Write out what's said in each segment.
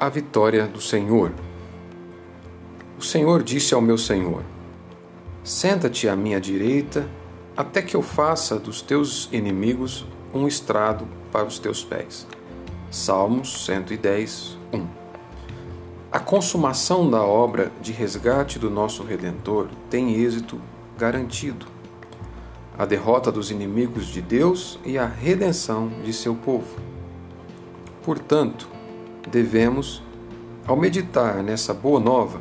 a vitória do Senhor. O Senhor disse ao meu Senhor: Senta-te à minha direita, até que eu faça dos teus inimigos um estrado para os teus pés. Salmos 110, 1. A consumação da obra de resgate do nosso Redentor tem êxito garantido. A derrota dos inimigos de Deus e a redenção de seu povo. Portanto, devemos, ao meditar nessa boa nova,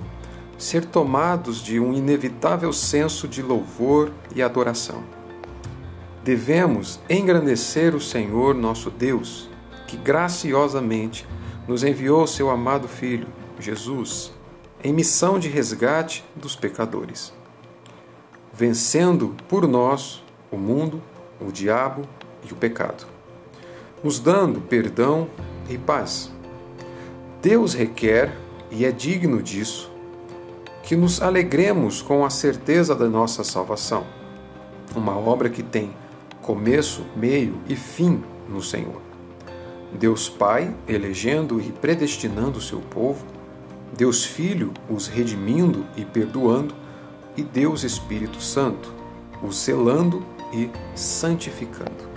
ser tomados de um inevitável senso de louvor e adoração. Devemos engrandecer o Senhor nosso Deus, que graciosamente nos enviou seu amado Filho, Jesus, em missão de resgate dos pecadores, vencendo por nós o mundo, o diabo e o pecado, nos dando perdão e paz Deus requer, e é digno disso, que nos alegremos com a certeza da nossa salvação, uma obra que tem começo, meio e fim no Senhor. Deus Pai elegendo e predestinando seu povo, Deus Filho os redimindo e perdoando, e Deus Espírito Santo os selando e santificando.